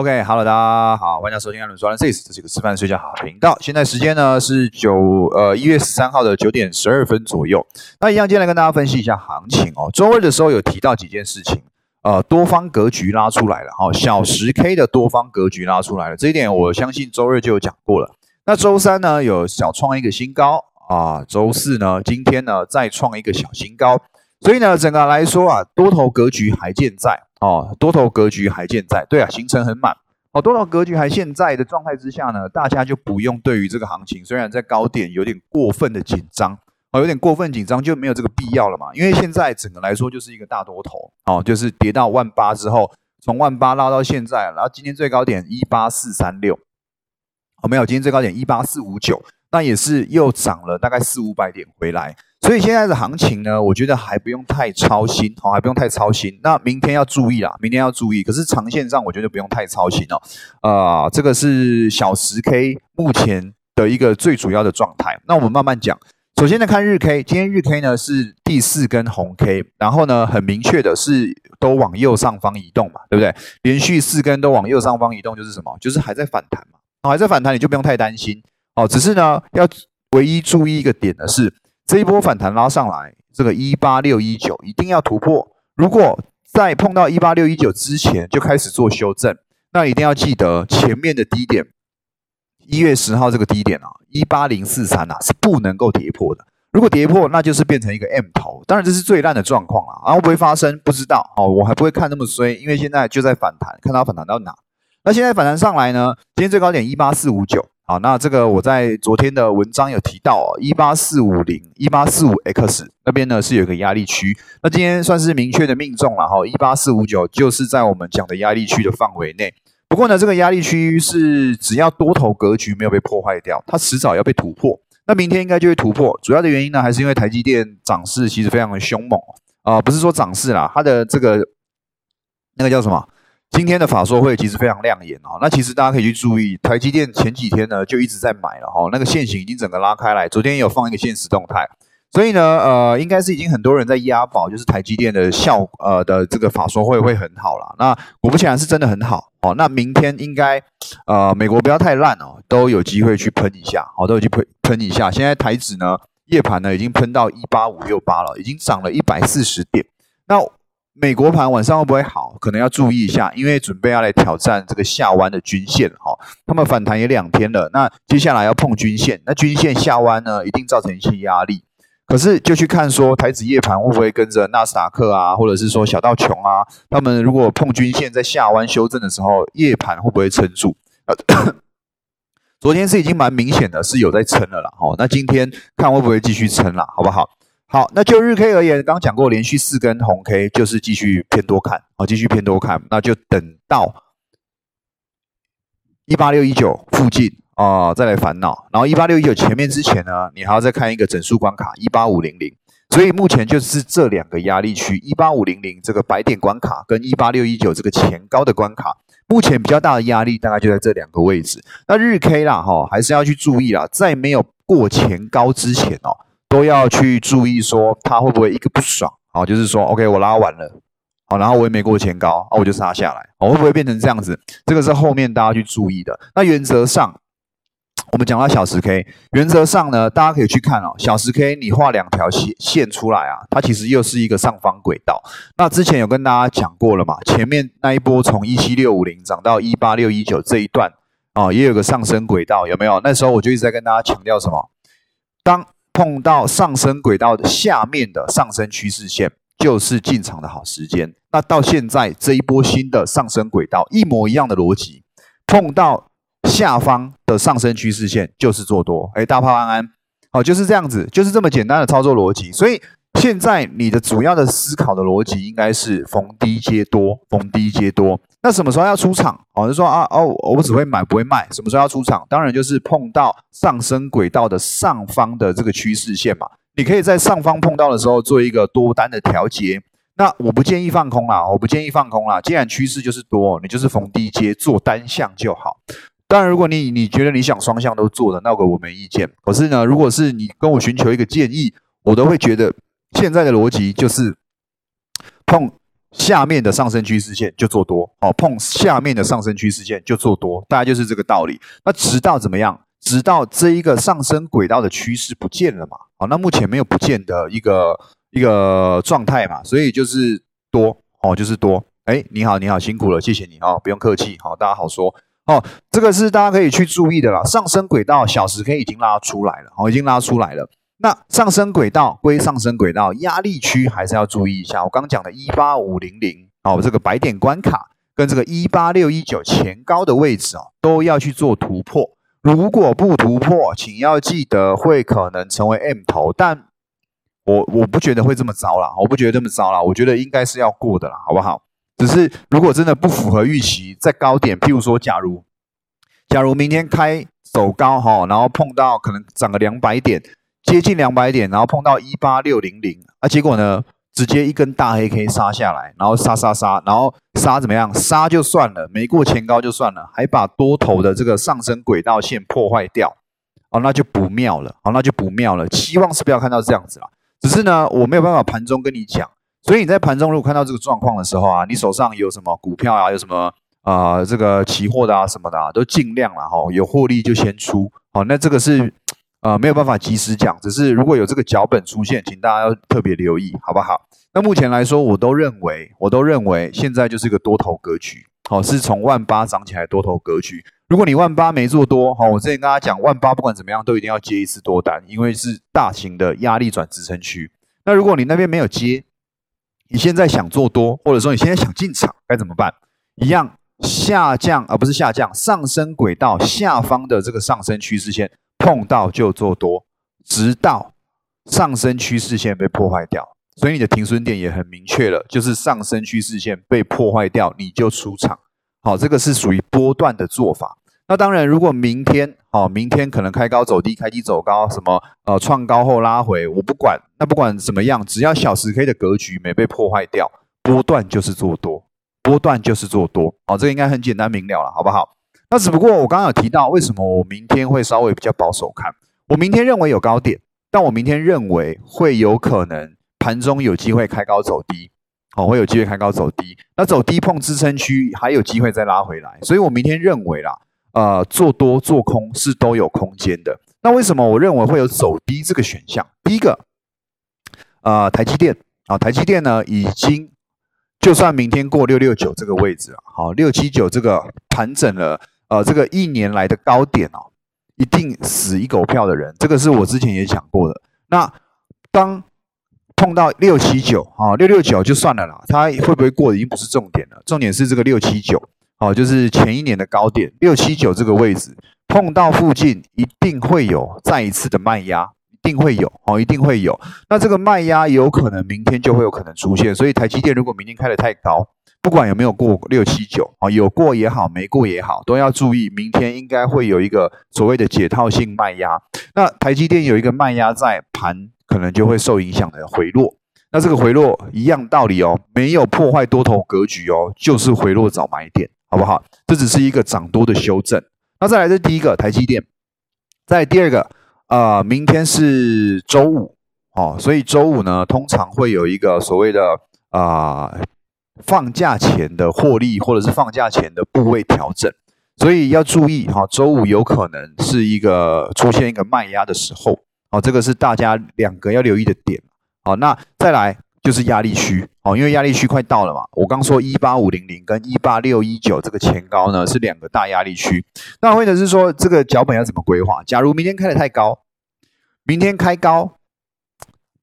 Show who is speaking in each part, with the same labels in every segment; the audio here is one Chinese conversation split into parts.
Speaker 1: OK，Hello，大家好，欢迎收听艾伦说 This，这是一个吃饭睡觉好频道。现在时间呢是九呃一月十三号的九点十二分左右。那一样，今天来跟大家分析一下行情哦。周二的时候有提到几件事情，呃，多方格局拉出来了，哈，小十 K 的多方格局拉出来了，这一点我相信周二就有讲过了。那周三呢有小创一个新高啊，周四呢今天呢再创一个小新高，所以呢整个来说啊，多头格局还健在。哦，多头格局还健在，对啊，行程很满。哦，多头格局还健在的状态之下呢，大家就不用对于这个行情，虽然在高点有点过分的紧张，哦，有点过分紧张就没有这个必要了嘛。因为现在整个来说就是一个大多头，哦，就是跌到万八之后，从万八拉到现在，然后今天最高点一八四三六，哦，没有，今天最高点一八四五九，那也是又涨了大概四五百点回来。所以现在的行情呢，我觉得还不用太操心，哦，还不用太操心。那明天要注意啦，明天要注意。可是长线上，我觉得不用太操心哦。啊，这个是小十 K 目前的一个最主要的状态。那我们慢慢讲。首先呢，看日 K，今天日 K 呢是第四根红 K，然后呢，很明确的是都往右上方移动嘛，对不对？连续四根都往右上方移动，就是什么？就是还在反弹嘛。还在反弹，你就不用太担心哦。只是呢，要唯一注意一个点的是。这一波反弹拉上来，这个一八六一九一定要突破。如果在碰到一八六一九之前就开始做修正，那一定要记得前面的低点，一月十号这个低点啊，一八零四三啊是不能够跌破的。如果跌破，那就是变成一个 M 头，当然这是最烂的状况了。然后不会发生，不知道哦，我还不会看那么衰，因为现在就在反弹，看它反弹到哪。那现在反弹上来呢？今天最高点一八四五九。好，那这个我在昨天的文章有提到哦，一八四五零、一八四五 X 那边呢是有个压力区，那今天算是明确的命中了哈，一八四五九就是在我们讲的压力区的范围内。不过呢，这个压力区是只要多头格局没有被破坏掉，它迟早要被突破。那明天应该就会突破，主要的原因呢还是因为台积电涨势其实非常的凶猛啊，不是说涨势啦，它的这个那个叫什么？今天的法说会其实非常亮眼哦，那其实大家可以去注意，台积电前几天呢就一直在买了哈，那个线型已经整个拉开来，昨天也有放一个现实动态，所以呢，呃，应该是已经很多人在押宝，就是台积电的效呃的这个法说会会很好了。那果不其然是真的很好哦，那明天应该呃美国不要太烂哦，都有机会去喷一下，好，都有去喷喷一下。现在台指呢夜盘呢已经喷到一八五六八了，已经涨了一百四十点。那美国盘晚上会不会好？可能要注意一下，因为准备要来挑战这个下弯的均线哈。他们反弹也两天了，那接下来要碰均线，那均线下弯呢，一定造成一些压力。可是就去看说台子夜盘会不会跟着纳斯达克啊，或者是说小道琼啊，他们如果碰均线在下弯修正的时候，夜盘会不会撑住？昨天是已经蛮明显的，是有在撑了啦。哦，那今天看会不会继续撑啦，好不好？好，那就日 K 而言，刚刚讲过，连续四根红 K 就是继续偏多看，好，继续偏多看，那就等到一八六一九附近啊，再来烦恼。然后一八六一九前面之前呢，你还要再看一个整数关卡一八五零零。所以目前就是这两个压力区，一八五零零这个白点关卡跟一八六一九这个前高的关卡，目前比较大的压力大概就在这两个位置。那日 K 啦，哈，还是要去注意啦，在没有过前高之前哦。都要去注意，说他会不会一个不爽，好，就是说，OK，我拉完了，好，然后我也没过前高，啊，我就杀下来，我会不会变成这样子？这个是后面大家去注意的。那原则上，我们讲到小时 K，原则上呢，大家可以去看哦，小时 K 你画两条线线出来啊，它其实又是一个上方轨道。那之前有跟大家讲过了嘛，前面那一波从一七六五零涨到一八六一九这一段啊，也有个上升轨道，有没有？那时候我就一直在跟大家强调什么，当碰到上升轨道的下面的上升趋势线，就是进场的好时间。那到现在这一波新的上升轨道，一模一样的逻辑，碰到下方的上升趋势线就是做多。哎，大炮安安，好，就是这样子，就是这么简单的操作逻辑。所以。现在你的主要的思考的逻辑应该是逢低接多，逢低接多。那什么时候要出场？哦，就说啊哦，我只会买不会卖。什么时候要出场？当然就是碰到上升轨道的上方的这个趋势线嘛。你可以在上方碰到的时候做一个多单的调节。那我不建议放空啦，我不建议放空啦。既然趋势就是多，你就是逢低接做单向就好。当然，如果你你觉得你想双向都做的，那个我没意见。可是呢，如果是你跟我寻求一个建议，我都会觉得。现在的逻辑就是碰下面的上升趋势线就做多，哦，碰下面的上升趋势线就做多，大概就是这个道理。那直到怎么样？直到这一个上升轨道的趋势不见了嘛？哦，那目前没有不见的一个一个状态嘛，所以就是多，哦，就是多。哎，你好，你好，辛苦了，谢谢你哦，不用客气，好，大家好说。哦，这个是大家可以去注意的啦。上升轨道小时 K 已经拉出来了，哦，已经拉出来了。那上升轨道归上升轨道，压力区还是要注意一下。我刚讲的18500，哦，这个白点关卡跟这个18619前高的位置哦，都要去做突破。如果不突破，请要记得会可能成为 M 头，但我我不觉得会这么糟了，我不觉得这么糟了，我觉得应该是要过的了，好不好？只是如果真的不符合预期，在高点，譬如说，假如假如明天开走高哈，然后碰到可能涨个两百点。接近两百点，然后碰到一八六零零，啊，结果呢，直接一根大黑 K 杀下来，然后杀杀杀，然后杀怎么样？杀就算了，没过前高就算了，还把多头的这个上升轨道线破坏掉，哦，那就不妙了，哦，那就不妙了。期望是不要看到这样子啦，只是呢，我没有办法盘中跟你讲，所以你在盘中如果看到这个状况的时候啊，你手上有什么股票啊，有什么啊，这个期货的啊什么的，啊，都尽量了哈，有获利就先出，好，那这个是。呃，没有办法及时讲，只是如果有这个脚本出现，请大家要特别留意，好不好？那目前来说，我都认为，我都认为现在就是一个多头格局，好，是从万八涨起来多头格局。如果你万八没做多，好，我之前跟大家讲，万八不管怎么样都一定要接一次多单，因为是大型的压力转支撑区。那如果你那边没有接，你现在想做多，或者说你现在想进场，该怎么办？一样下降，而不是下降，上升轨道下方的这个上升趋势线。碰到就做多，直到上升趋势线被破坏掉，所以你的停损点也很明确了，就是上升趋势线被破坏掉，你就出场。好，这个是属于波段的做法。那当然，如果明天，好，明天可能开高走低，开低走高，什么呃创高后拉回，我不管。那不管怎么样，只要小时 K 的格局没被破坏掉，波段就是做多，波段就是做多。好，这个应该很简单明了了，好不好？那只不过我刚刚有提到，为什么我明天会稍微比较保守看？我明天认为有高点，但我明天认为会有可能盘中有机会开高走低，哦，会有机会开高走低。那走低碰支撑区，还有机会再拉回来。所以我明天认为啦，呃，做多做空是都有空间的。那为什么我认为会有走低这个选项？第一个，呃，台积电啊，台积电呢已经就算明天过六六九这个位置，好，六七九这个盘整了。呃，这个一年来的高点哦，一定死一狗票的人，这个是我之前也讲过的。那当碰到六七九啊，六六九就算了啦，它会不会过已经不是重点了，重点是这个六七九哦，就是前一年的高点六七九这个位置碰到附近，一定会有再一次的卖压，一定会有哦，一定会有。那这个卖压有可能明天就会有可能出现，所以台积电如果明天开的太高。不管有没有过六七九啊，有过也好，没过也好，都要注意，明天应该会有一个所谓的解套性卖压。那台积电有一个卖压在盘，可能就会受影响的回落。那这个回落一样道理哦，没有破坏多头格局哦，就是回落找买点，好不好？这只是一个涨多的修正。那再来这第一个台积电，在第二个，呃，明天是周五哦，所以周五呢，通常会有一个所谓的啊。放假前的获利，或者是放假前的部位调整，所以要注意哈。周五有可能是一个出现一个卖压的时候，哦，这个是大家两个要留意的点。好，那再来就是压力区，哦，因为压力区快到了嘛。我刚说一八五零零跟一八六一九这个前高呢是两个大压力区。那或者是说这个脚本要怎么规划？假如明天开的太高，明天开高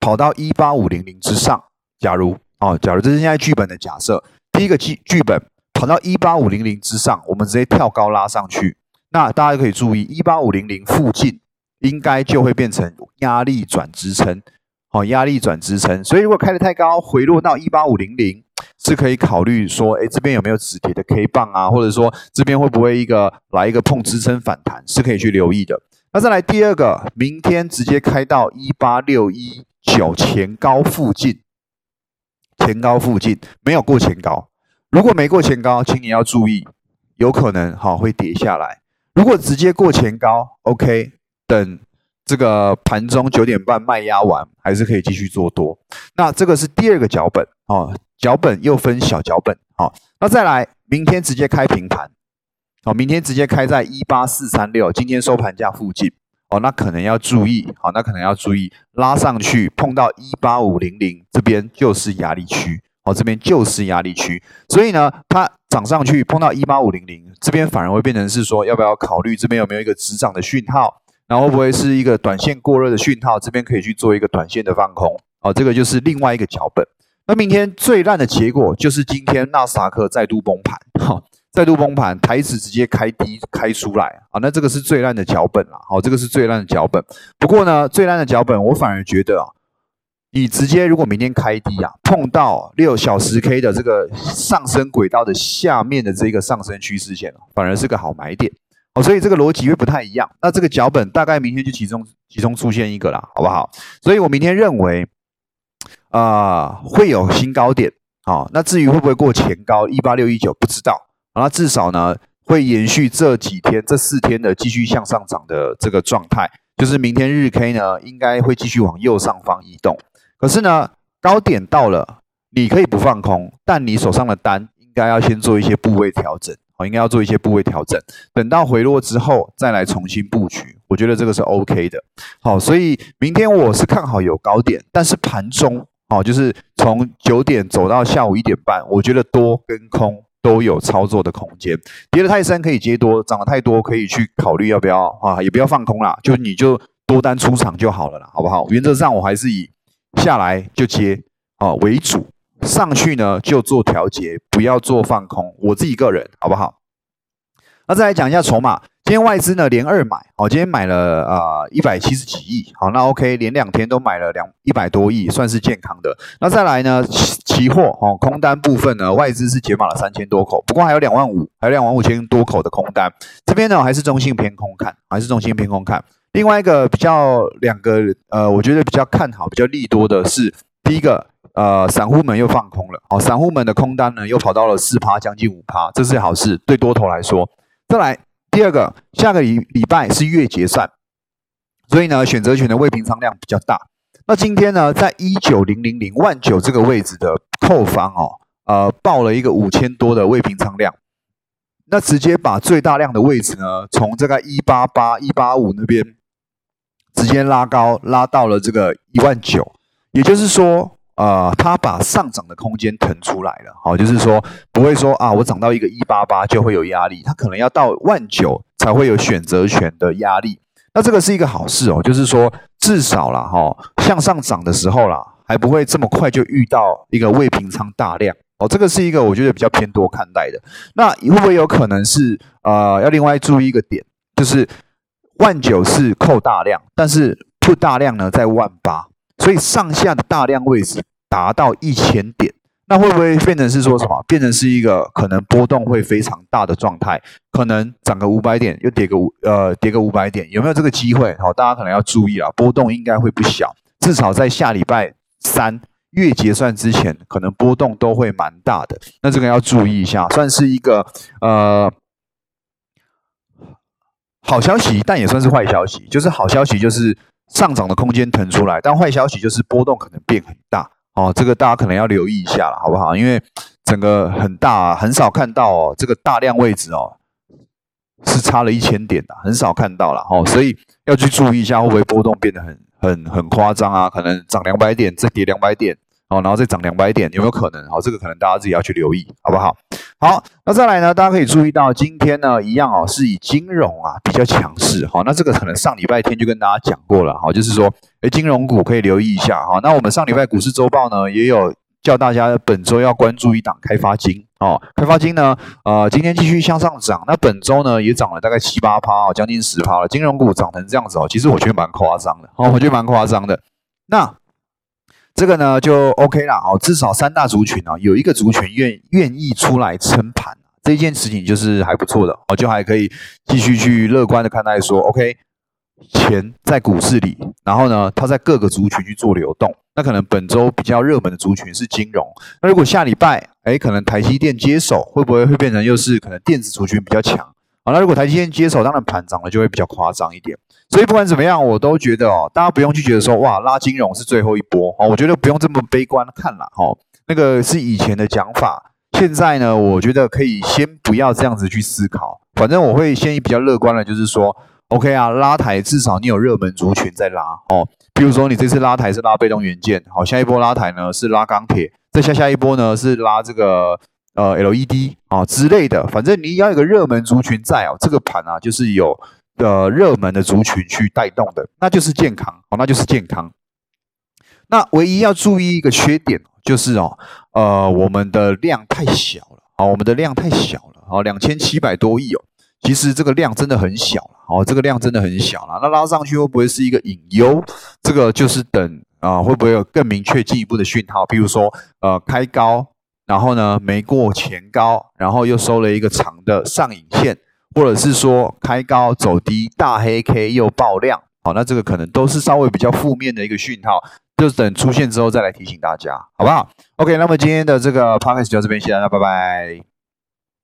Speaker 1: 跑到一八五零零之上，假如。哦，假如这是现在剧本的假设，第一个剧剧本跑到一八五零零之上，我们直接跳高拉上去，那大家可以注意，一八五零零附近应该就会变成压力转支撑，好，压力转支撑，所以如果开的太高，回落到一八五零零，是可以考虑说，哎，这边有没有止跌的 K 棒啊，或者说这边会不会一个来一个碰支撑反弹，是可以去留意的。那再来第二个，明天直接开到一八六一九前高附近。前高附近没有过前高，如果没过前高，请你要注意，有可能哈会跌下来。如果直接过前高，OK，等这个盘中九点半卖压完，还是可以继续做多。那这个是第二个脚本哦，脚本又分小脚本哦。那再来，明天直接开平盘哦，明天直接开在一八四三六，今天收盘价附近哦，那可能要注意好，那可能要注意拉上去碰到一八五零零这边就是压力区哦，这边就是压力区，所以呢，它涨上去碰到一八五零零这边反而会变成是说，要不要考虑这边有没有一个止涨的讯号，然后会不会是一个短线过热的讯号，这边可以去做一个短线的放空哦，这个就是另外一个脚本。那明天最烂的结果就是今天纳斯达克再度崩盘，哈，再度崩盘，台指直接开低开出来啊，那这个是最烂的脚本了，好，这个是最烂的脚本。不过呢，最烂的脚本我反而觉得啊，你直接如果明天开低啊，碰到六小时 K 的这个上升轨道的下面的这个上升趋势线反而是个好买点，哦，所以这个逻辑会不太一样。那这个脚本大概明天就集中集中出现一个了，好不好？所以我明天认为。啊，会有新高点，好，那至于会不会过前高一八六一九，不知道，那至少呢会延续这几天这四天的继续向上涨的这个状态，就是明天日 K 呢应该会继续往右上方移动，可是呢高点到了，你可以不放空，但你手上的单应该要先做一些部位调整，哦，应该要做一些部位调整，等到回落之后再来重新布局，我觉得这个是 OK 的，好，所以明天我是看好有高点，但是盘中。哦，就是从九点走到下午一点半，我觉得多跟空都有操作的空间。跌的太深可以接多，涨的太多可以去考虑要不要啊，也不要放空啦，就你就多单出场就好了啦，好不好？原则上我还是以下来就接啊为主，上去呢就做调节，不要做放空。我自己个人好不好？那再来讲一下筹码。今天外资呢连二买，哦，今天买了啊一百七十几亿，好，那 OK，连两天都买了两一百多亿，算是健康的。那再来呢，期货哦，空单部分呢，外资是解码了三千多口，不过还有两万五，还有两万五千多口的空单。这边呢还是中性偏空看，还是中性偏空看。另外一个比较两个呃，我觉得比较看好、比较利多的是，第一个呃，散户们又放空了，哦，散户们的空单呢又跑到了四趴，将近五趴，这是好事，对多头来说。再来。第二个，下个礼礼拜是月结算，所以呢，选择权的未平仓量比较大。那今天呢，在一九零零零万九这个位置的扣方哦，呃，报了一个五千多的未平仓量，那直接把最大量的位置呢，从这个一八八一八五那边直接拉高，拉到了这个一万九，也就是说。呃，它把上涨的空间腾出来了，好，就是说不会说啊，我涨到一个一八八就会有压力，它可能要到万九才会有选择权的压力。那这个是一个好事哦，就是说至少啦，哈，向上涨的时候啦，还不会这么快就遇到一个未平仓大量哦，这个是一个我觉得比较偏多看待的。那会不会有可能是呃，要另外注意一个点，就是万九是扣大量，但是 put 大量呢在万八。所以上下的大量位置达到一千点，那会不会变成是说什么？变成是一个可能波动会非常大的状态，可能涨个五百点，又跌个五呃跌个五百点，有没有这个机会？好，大家可能要注意啊，波动应该会不小，至少在下礼拜三月结算之前，可能波动都会蛮大的。那这个要注意一下，算是一个呃好消息，但也算是坏消息。就是好消息就是。上涨的空间腾出来，但坏消息就是波动可能变很大哦，这个大家可能要留意一下了，好不好？因为整个很大，很少看到哦，这个大量位置哦是差了一千点的，很少看到了哦，所以要去注意一下，会不会波动变得很很很夸张啊？可能涨两百点，再跌两百点。哦，然后再涨两百点，有没有可能？好，这个可能大家自己要去留意，好不好？好，那再来呢？大家可以注意到，今天呢，一样哦，是以金融啊比较强势。好，那这个可能上礼拜天就跟大家讲过了。好，就是说，哎，金融股可以留意一下。好，那我们上礼拜股市周报呢，也有叫大家本周要关注一档开发金。哦，开发金呢，呃，今天继续向上涨。那本周呢，也涨了大概七八趴哦，将近十趴了。金融股涨成这样子哦，其实我觉得蛮夸张的。哦，我觉得蛮夸张的。那。这个呢就 OK 了哦，至少三大族群啊，有一个族群愿愿意出来撑盘，这件事情就是还不错的哦，就还可以继续去乐观的看待说，OK，钱在股市里，然后呢，它在各个族群去做流动，那可能本周比较热门的族群是金融，那如果下礼拜，哎，可能台积电接手，会不会会变成又是可能电子族群比较强？好，那如果台积电接手，当然盘涨了就会比较夸张一点。所以不管怎么样，我都觉得哦，大家不用去觉得说哇拉金融是最后一波哦，我觉得不用这么悲观看了哈。那个是以前的讲法，现在呢，我觉得可以先不要这样子去思考。反正我会先以比较乐观的，就是说，OK 啊，拉台至少你有热门族群在拉哦。比如说你这次拉台是拉被动元件，好，下一波拉台呢是拉钢铁，再下下一波呢是拉这个呃 LED 啊之类的。反正你要有个热门族群在哦，这个盘啊就是有的热门的族群去带动的，那就是健康哦，那就是健康。那唯一要注意一个缺点。就是哦，呃，我们的量太小了，好，我们的量太小了，啊，两千七百多亿哦，其实这个量真的很小了，好，这个量真的很小了，那拉上去会不会是一个隐忧？这个就是等啊，会不会有更明确进一步的讯号？比如说，呃，开高，然后呢没过前高，然后又收了一个长的上影线，或者是说开高走低，大黑 K 又爆量，好，那这个可能都是稍微比较负面的一个讯号。就等出现之后再来提醒大家，好不好？OK，那么今天的这个 podcast 就到这边，谢谢大家，拜拜。